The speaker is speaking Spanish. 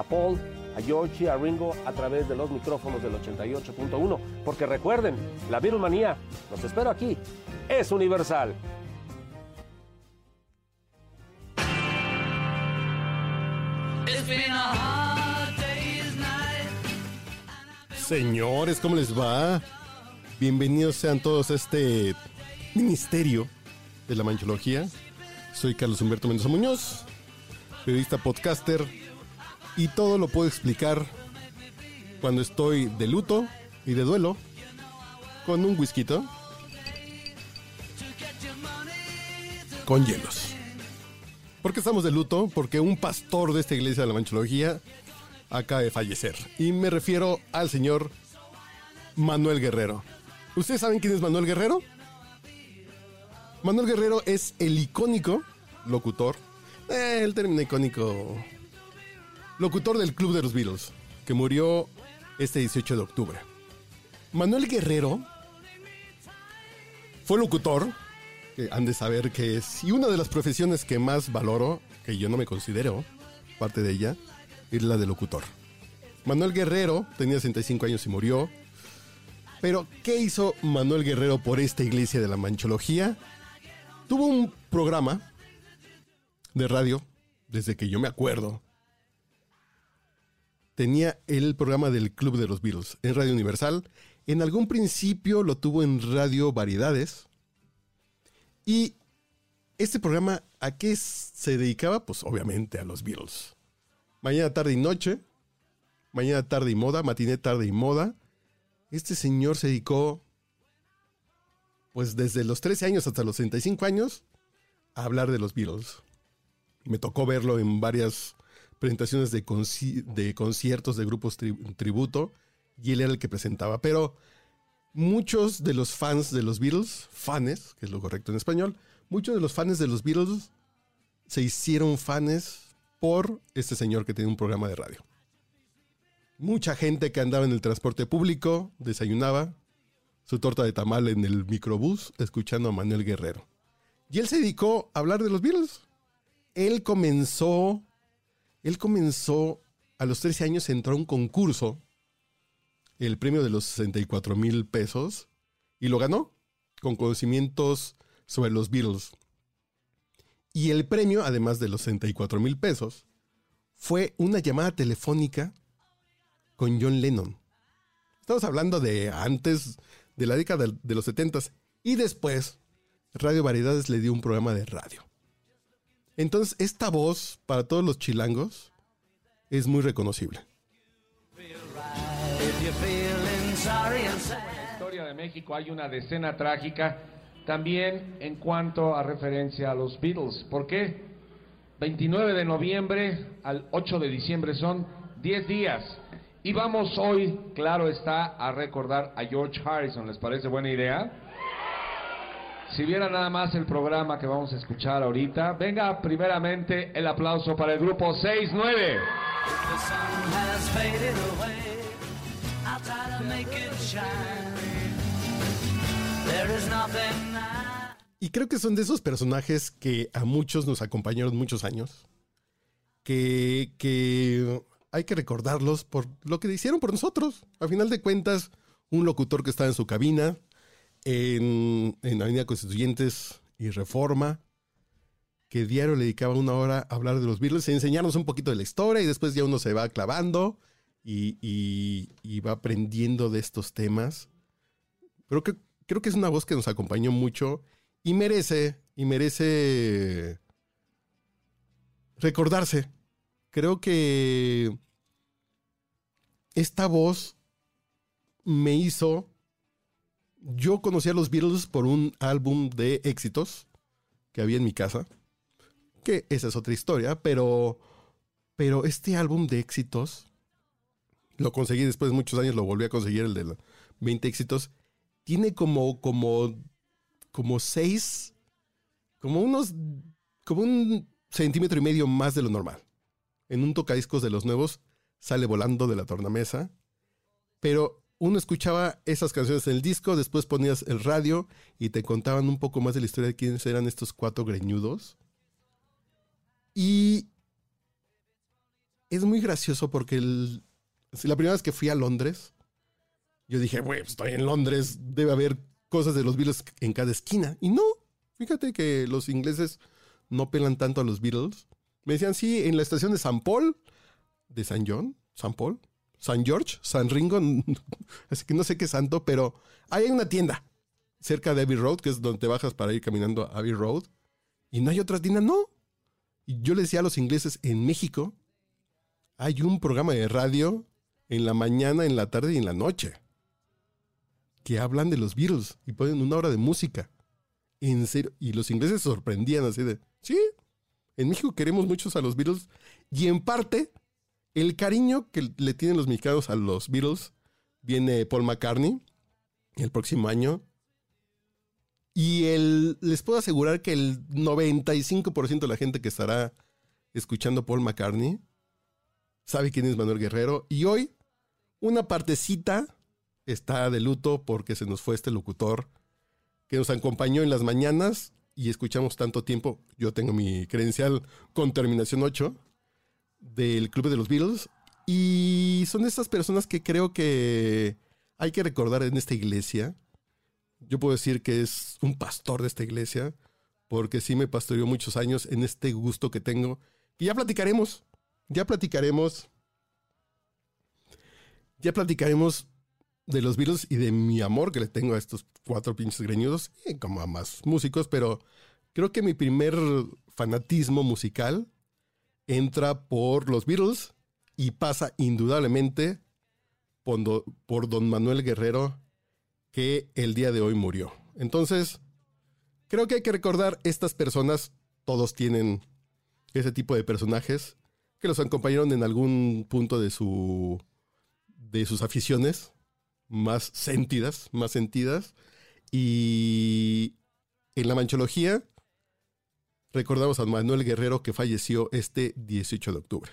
a Paul, a Georgie, a Ringo a través de los micrófonos del 88.1. Porque recuerden, la Beatlemanía, los espero aquí, es universal. Señores, ¿cómo les va? Bienvenidos sean todos a este ministerio de la manchología. Soy Carlos Humberto Mendoza Muñoz, periodista podcaster, y todo lo puedo explicar cuando estoy de luto y de duelo con un whisky con hielos. ¿Por qué estamos de luto? Porque un pastor de esta iglesia de la manchología acaba de fallecer. Y me refiero al señor Manuel Guerrero. ¿Ustedes saben quién es Manuel Guerrero? Manuel Guerrero es el icónico locutor. Eh, el término icónico. Locutor del Club de los Beatles, que murió este 18 de octubre. Manuel Guerrero fue locutor, que han de saber que es, y una de las profesiones que más valoro, que yo no me considero parte de ella, es la de locutor. Manuel Guerrero tenía 65 años y murió. Pero, ¿qué hizo Manuel Guerrero por esta iglesia de la manchología? Tuvo un programa de radio, desde que yo me acuerdo. Tenía el programa del Club de los Beatles en Radio Universal. En algún principio lo tuvo en Radio Variedades. Y este programa, ¿a qué se dedicaba? Pues obviamente a los Beatles. Mañana, tarde y noche. Mañana, tarde y moda. Matiné, tarde y moda. Este señor se dedicó, pues desde los 13 años hasta los 65 años, a hablar de los Beatles. Me tocó verlo en varias presentaciones de, de conciertos de grupos tributo y él era el que presentaba. Pero muchos de los fans de los Beatles, fans, que es lo correcto en español, muchos de los fans de los Beatles se hicieron fans por este señor que tiene un programa de radio. Mucha gente que andaba en el transporte público desayunaba su torta de tamal en el microbús escuchando a Manuel Guerrero. Y él se dedicó a hablar de los Beatles. Él comenzó, él comenzó a los 13 años, entró a un concurso, el premio de los 64 mil pesos, y lo ganó con conocimientos sobre los Beatles. Y el premio, además de los 64 mil pesos, fue una llamada telefónica con John Lennon. Estamos hablando de antes de la década de los 70 y después Radio Variedades le dio un programa de radio. Entonces, esta voz para todos los chilangos es muy reconocible. En la historia de México hay una decena trágica también en cuanto a referencia a los Beatles. ¿Por qué? 29 de noviembre al 8 de diciembre son 10 días. Y vamos hoy, claro está, a recordar a George Harrison. ¿Les parece buena idea? Si viera nada más el programa que vamos a escuchar ahorita, venga primeramente el aplauso para el grupo 6-9. Y creo que son de esos personajes que a muchos nos acompañaron muchos años. Que, que hay que recordarlos por lo que hicieron por nosotros. A final de cuentas, un locutor que estaba en su cabina, en, en Avenida Constituyentes y Reforma, que diario le dedicaba una hora a hablar de los Beatles, y enseñarnos un poquito de la historia y después ya uno se va clavando y, y va aprendiendo de estos temas. Pero que, creo que es una voz que nos acompañó mucho y merece, y merece recordarse. Creo que esta voz me hizo... Yo conocí a los Beatles por un álbum de éxitos que había en mi casa, que esa es otra historia, pero, pero este álbum de éxitos lo conseguí después de muchos años, lo volví a conseguir, el de los 20 éxitos. Tiene como, como, como seis, como unos, como un centímetro y medio más de lo normal. En un tocadiscos de los nuevos sale volando de la tornamesa, pero uno escuchaba esas canciones en el disco, después ponías el radio y te contaban un poco más de la historia de quiénes eran estos cuatro greñudos. Y es muy gracioso porque la primera vez que fui a Londres, yo dije, bueno, pues, estoy en Londres, debe haber cosas de los Beatles en cada esquina. Y no, fíjate que los ingleses no pelan tanto a los Beatles. Me decían, sí, en la estación de San Paul, de San John, San Paul, San George, San Ringo, así que no sé qué santo, pero hay una tienda cerca de Abbey Road, que es donde te bajas para ir caminando a Abbey Road, y no hay otra tienda, no. Y yo le decía a los ingleses, en México hay un programa de radio en la mañana, en la tarde y en la noche que hablan de los Beatles y ponen una hora de música. En serio. Y los ingleses se sorprendían así de, sí, en México queremos muchos a los Beatles y en parte el cariño que le tienen los mexicanos a los Beatles viene Paul McCartney el próximo año. Y el, les puedo asegurar que el 95% de la gente que estará escuchando Paul McCartney sabe quién es Manuel Guerrero. Y hoy, una partecita está de luto porque se nos fue este locutor que nos acompañó en las mañanas y escuchamos tanto tiempo. Yo tengo mi credencial con terminación 8 del Club de los Beatles. Y son estas personas que creo que hay que recordar en esta iglesia. Yo puedo decir que es un pastor de esta iglesia, porque sí me pastoreó muchos años en este gusto que tengo. Y ya platicaremos, ya platicaremos, ya platicaremos de los Beatles y de mi amor que le tengo a estos cuatro pinches greñudos, y como a más músicos, pero creo que mi primer fanatismo musical entra por los Beatles y pasa indudablemente por, don Manuel Guerrero, que el día de hoy murió. Entonces, creo que hay que recordar estas personas, todos tienen ese tipo de personajes que los acompañaron en algún punto de su de sus aficiones más sentidas, más sentidas y en la manchología Recordamos a Manuel Guerrero que falleció este 18 de octubre.